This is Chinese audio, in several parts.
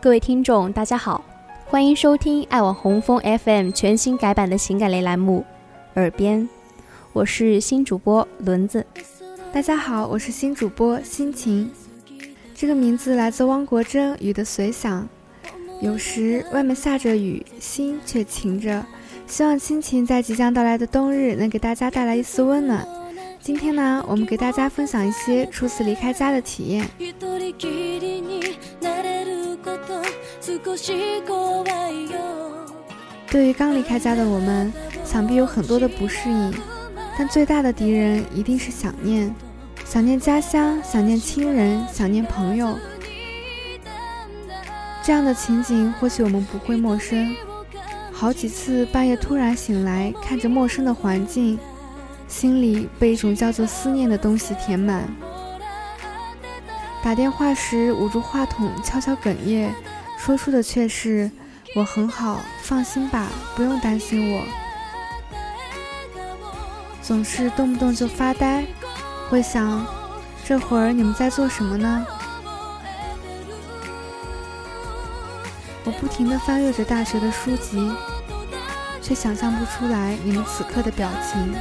各位听众，大家好，欢迎收听爱网红枫 FM 全新改版的情感类栏目《耳边》，我是新主播轮子。大家好，我是新主播心情。这个名字来自汪国真《雨的随想》。有时外面下着雨，心却晴着。希望心情在即将到来的冬日能给大家带来一丝温暖。今天呢，我们给大家分享一些初次离开家的体验。对于刚离开家的我们，想必有很多的不适应，但最大的敌人一定是想念，想念家乡，想念亲人，想念朋友。这样的情景，或许我们不会陌生。好几次半夜突然醒来，看着陌生的环境，心里被一种叫做思念的东西填满。打电话时捂住话筒，悄悄哽咽，说出的却是“我很好，放心吧，不用担心我。”总是动不动就发呆，会想，这会儿你们在做什么呢？我不停地翻阅着大学的书籍，却想象不出来你们此刻的表情。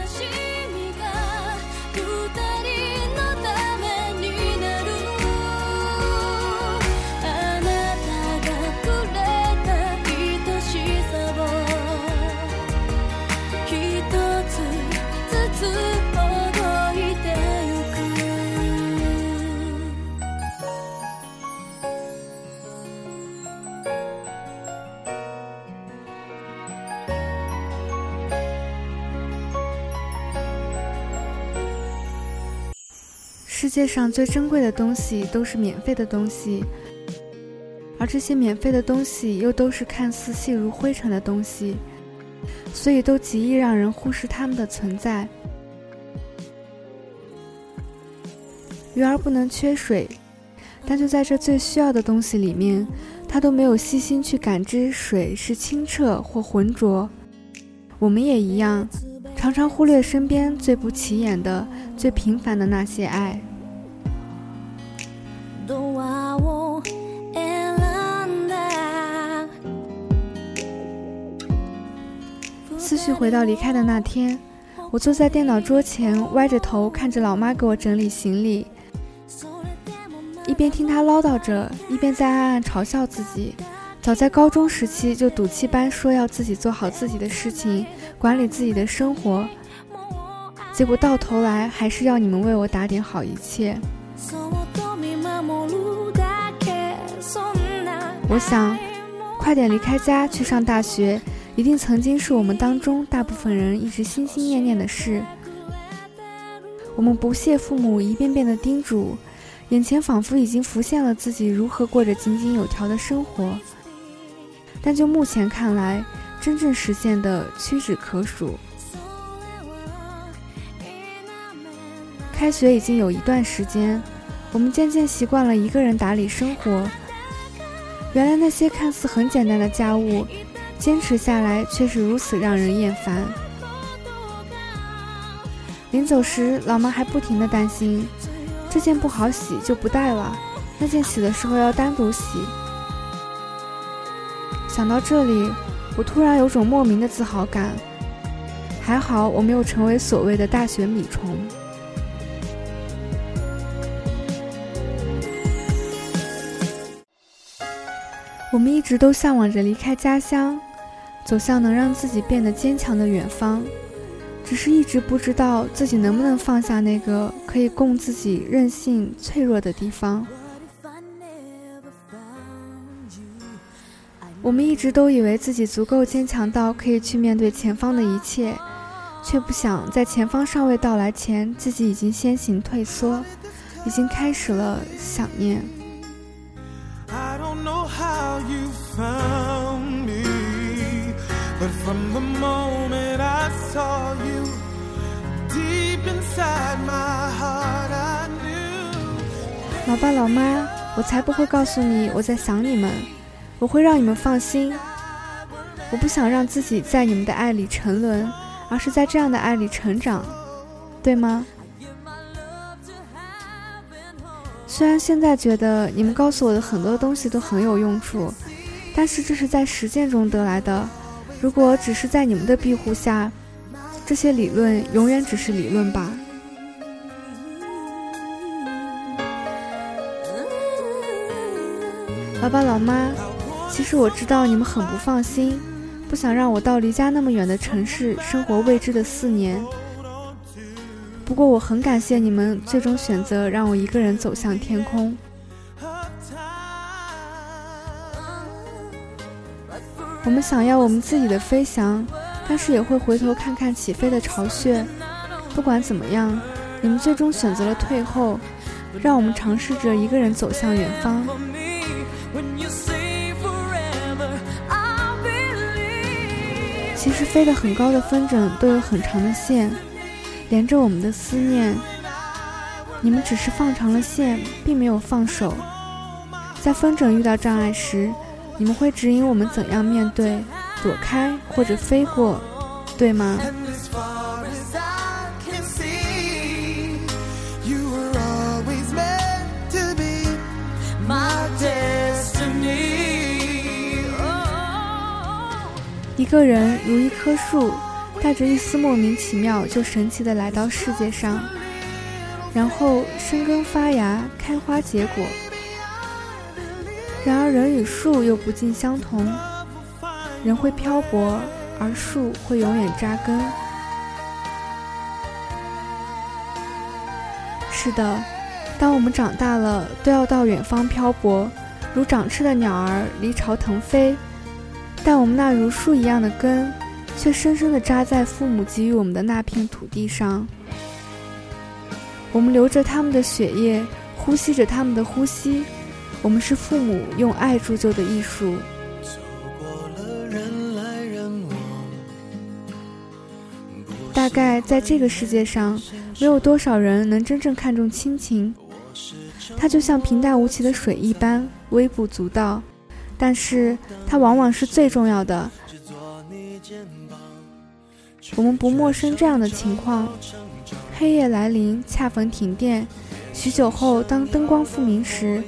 世界上最珍贵的东西都是免费的东西，而这些免费的东西又都是看似细如灰尘的东西，所以都极易让人忽视它们的存在。鱼儿不能缺水，但就在这最需要的东西里面，它都没有细心去感知水是清澈或浑浊。我们也一样，常常忽略身边最不起眼的、最平凡的那些爱。思绪回到离开的那天，我坐在电脑桌前，歪着头看着老妈给我整理行李，一边听她唠叨着，一边在暗暗嘲笑自己。早在高中时期就赌气般说要自己做好自己的事情，管理自己的生活，结果到头来还是要你们为我打点好一切。我想，快点离开家去上大学，一定曾经是我们当中大部分人一直心心念念的事。我们不屑父母一遍遍的叮嘱，眼前仿佛已经浮现了自己如何过着井井有条的生活。但就目前看来，真正实现的屈指可数。开学已经有一段时间，我们渐渐习惯了一个人打理生活。原来那些看似很简单的家务，坚持下来却是如此让人厌烦。临走时，老妈还不停的担心：这件不好洗就不带了，那件洗的时候要单独洗。想到这里，我突然有种莫名的自豪感。还好我没有成为所谓的大学米虫。我们一直都向往着离开家乡，走向能让自己变得坚强的远方，只是一直不知道自己能不能放下那个可以供自己任性脆弱的地方。我们一直都以为自己足够坚强到可以去面对前方的一切，却不想在前方尚未到来前，自己已经先行退缩，已经开始了想念。老爸老妈，我才不会告诉你我在想你们，我会让你们放心。我不想让自己在你们的爱里沉沦，而是在这样的爱里成长，对吗？虽然现在觉得你们告诉我的很多东西都很有用处，但是这是在实践中得来的。如果只是在你们的庇护下，这些理论永远只是理论吧。老爸老妈，其实我知道你们很不放心，不想让我到离家那么远的城市生活未知的四年。不过我很感谢你们最终选择让我一个人走向天空。我们想要我们自己的飞翔，但是也会回头看看起飞的巢穴。不管怎么样，你们最终选择了退后，让我们尝试着一个人走向远方。其实飞得很高的风筝都有很长的线。连着我们的思念，你们只是放长了线，并没有放手。在风筝遇到障碍时，你们会指引我们怎样面对、躲开或者飞过，对吗？一个人如一棵树。带着一丝莫名其妙就神奇的来到世界上，然后生根发芽、开花结果。然而人与树又不尽相同，人会漂泊，而树会永远扎根。是的，当我们长大了，都要到远方漂泊，如长翅的鸟儿离巢腾飞，但我们那如树一样的根。却深深地扎在父母给予我们的那片土地上。我们流着他们的血液，呼吸着他们的呼吸。我们是父母用爱铸就的艺术。大概在这个世界上，没有多少人能真正看重亲情。它就像平淡无奇的水一般，微不足道，但是它往往是最重要的。我们不陌生这样的情况：黑夜来临，恰逢停电。许久后，当灯光复明时，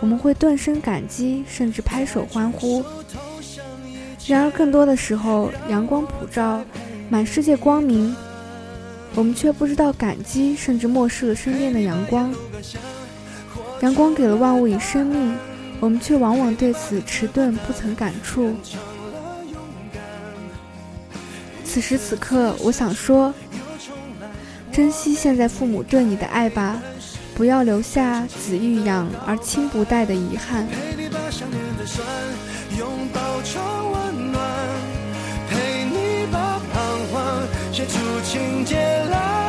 我们会顿生感激，甚至拍手欢呼。然而，更多的时候，阳光普照，满世界光明，我们却不知道感激，甚至漠视了身边的阳光。阳光给了万物以生命，我们却往往对此迟钝，不曾感触。此时此刻，我想说，珍惜现在父母对你的爱吧，不要留下子欲养而亲不待的遗憾。陪你把想念的酸拥抱成温暖，陪你把彷徨写出情节来。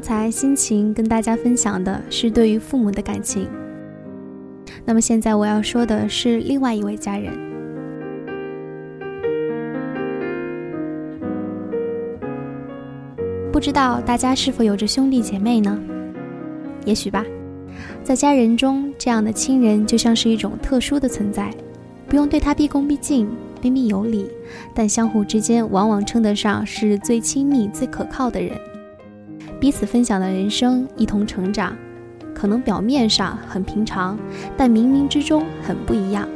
刚才心情跟大家分享的是对于父母的感情，那么现在我要说的是另外一位家人。不知道大家是否有着兄弟姐妹呢？也许吧，在家人中，这样的亲人就像是一种特殊的存在，不用对他毕恭毕敬、彬彬有礼，但相互之间往往称得上是最亲密、最可靠的人。彼此分享的人生，一同成长，可能表面上很平常，但冥冥之中很不一样。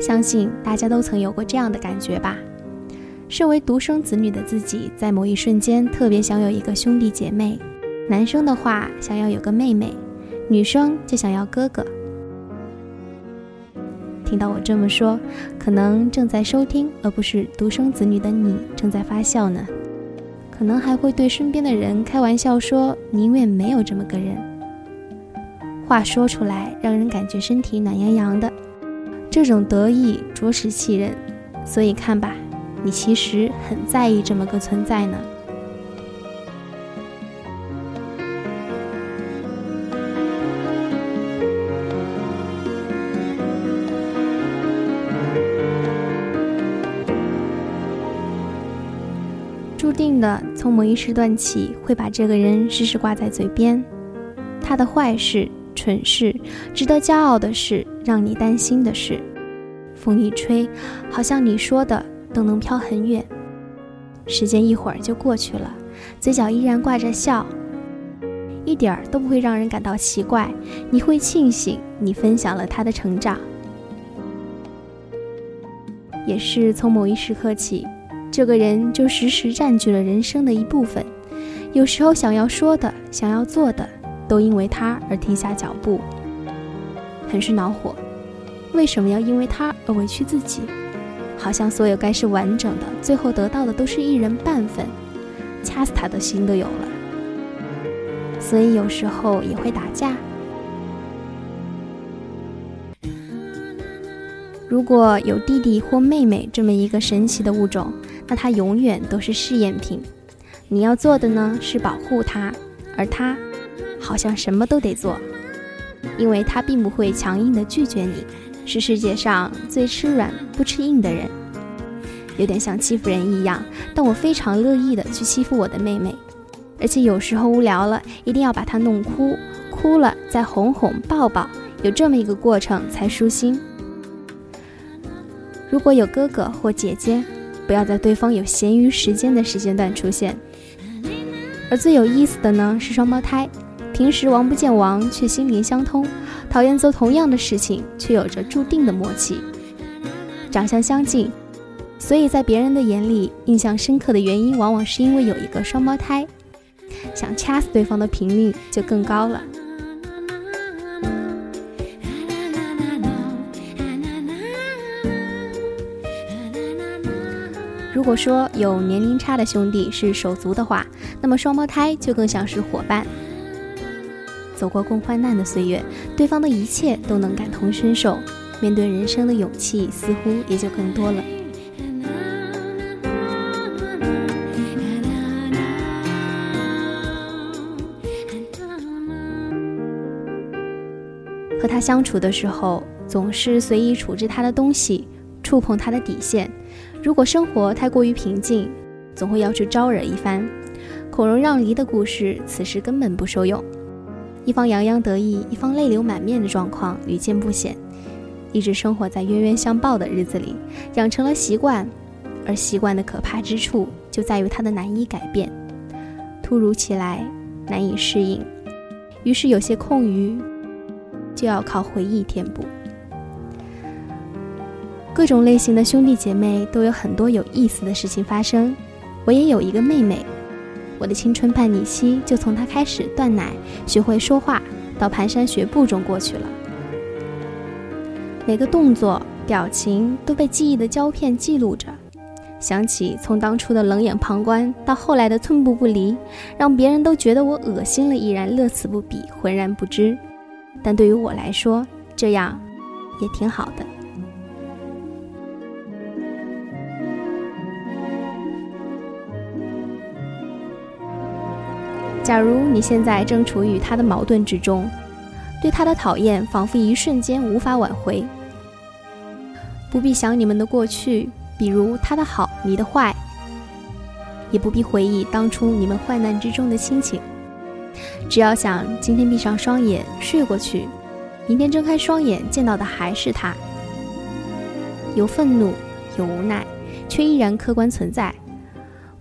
相信大家都曾有过这样的感觉吧。身为独生子女的自己，在某一瞬间特别想有一个兄弟姐妹。男生的话想要有个妹妹，女生就想要哥哥。听到我这么说，可能正在收听而不是独生子女的你正在发笑呢。可能还会对身边的人开玩笑说：“宁愿没有这么个人。”话说出来，让人感觉身体暖洋洋的，这种得意着实气人。所以看吧，你其实很在意这么个存在呢。注定的，从某一时段起，会把这个人时时挂在嘴边。他的坏事、蠢事、值得骄傲的事、让你担心的事，风一吹，好像你说的都能飘很远。时间一会儿就过去了，嘴角依然挂着笑，一点儿都不会让人感到奇怪。你会庆幸你分享了他的成长，也是从某一时刻起。这个人就时时占据了人生的一部分，有时候想要说的、想要做的，都因为他而停下脚步，很是恼火。为什么要因为他而委屈自己？好像所有该是完整的，最后得到的都是一人半分，掐死他的心都有了。所以有时候也会打架。如果有弟弟或妹妹这么一个神奇的物种。那他永远都是试验品，你要做的呢是保护他，而他好像什么都得做，因为他并不会强硬的拒绝你，是世界上最吃软不吃硬的人，有点像欺负人一样。但我非常乐意的去欺负我的妹妹，而且有时候无聊了，一定要把她弄哭，哭了再哄哄抱抱，有这么一个过程才舒心。如果有哥哥或姐姐。不要在对方有闲余时间的时间段出现。而最有意思的呢是双胞胎，平时王不见王，却心灵相通；讨厌做同样的事情，却有着注定的默契。长相相近，所以在别人的眼里印象深刻的原因，往往是因为有一个双胞胎，想掐死对方的频率就更高了。如果说有年龄差的兄弟是手足的话，那么双胞胎就更像是伙伴。走过共患难的岁月，对方的一切都能感同身受，面对人生的勇气似乎也就更多了。和他相处的时候，总是随意处置他的东西，触碰他的底线。如果生活太过于平静，总会要去招惹一番。孔融让梨的故事，此时根本不受用。一方洋洋得意，一方泪流满面的状况屡见不鲜。一直生活在冤冤相报的日子里，养成了习惯，而习惯的可怕之处就在于它的难以改变，突如其来，难以适应。于是有些空余，就要靠回忆填补。各种类型的兄弟姐妹都有很多有意思的事情发生。我也有一个妹妹，我的青春叛逆期就从他开始断奶、学会说话到蹒跚学步中过去了。每个动作、表情都被记忆的胶片记录着。想起从当初的冷眼旁观到后来的寸步不离，让别人都觉得我恶心了，依然乐此不疲、浑然不知。但对于我来说，这样也挺好的。假如你现在正处于他的矛盾之中，对他的讨厌仿佛一瞬间无法挽回，不必想你们的过去，比如他的好，你的坏，也不必回忆当初你们患难之中的亲情，只要想今天闭上双眼睡过去，明天睁开双眼见到的还是他，有愤怒，有无奈，却依然客观存在。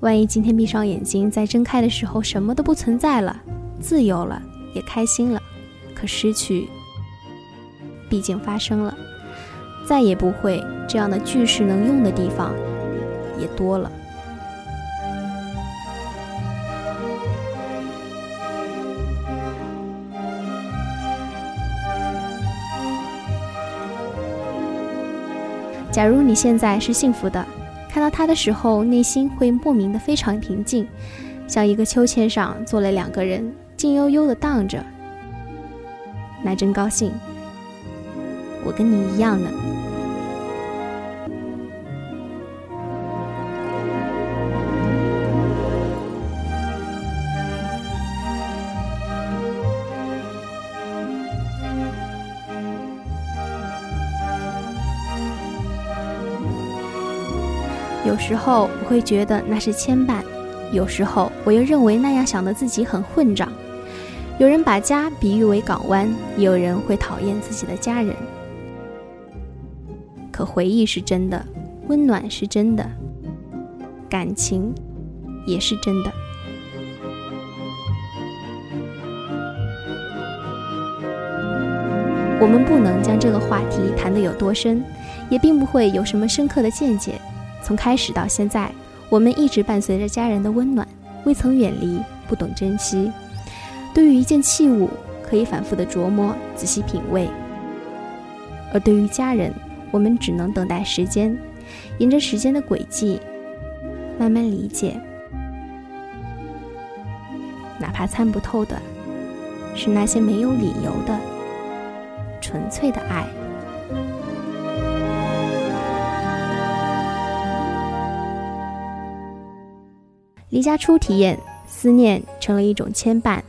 万一今天闭上眼睛，再睁开的时候什么都不存在了，自由了，也开心了，可失去，毕竟发生了，再也不会这样的句式能用的地方也多了。假如你现在是幸福的，看到他的时候，内心会莫名的非常平静，像一个秋千上坐了两个人，静悠悠的荡着，那真高兴。我跟你一样呢。时候我会觉得那是牵绊，有时候我又认为那样想的自己很混账。有人把家比喻为港湾，也有人会讨厌自己的家人。可回忆是真的，温暖是真的，感情也是真的。我们不能将这个话题谈得有多深，也并不会有什么深刻的见解。从开始到现在，我们一直伴随着家人的温暖，未曾远离，不懂珍惜。对于一件器物，可以反复的琢磨，仔细品味；而对于家人，我们只能等待时间，沿着时间的轨迹，慢慢理解。哪怕参不透的，是那些没有理由的纯粹的爱。离家初体验，思念成了一种牵绊。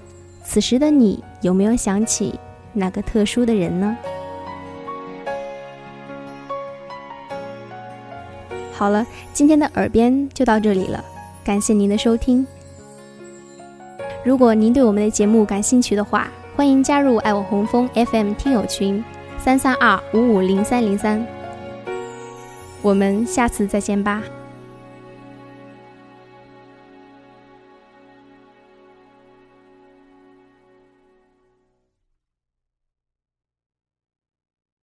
此时的你，有没有想起那个特殊的人呢？好了，今天的耳边就到这里了，感谢您的收听。如果您对我们的节目感兴趣的话，欢迎加入爱我红枫 FM 听友群三三二五五零三零三。我们下次再见吧。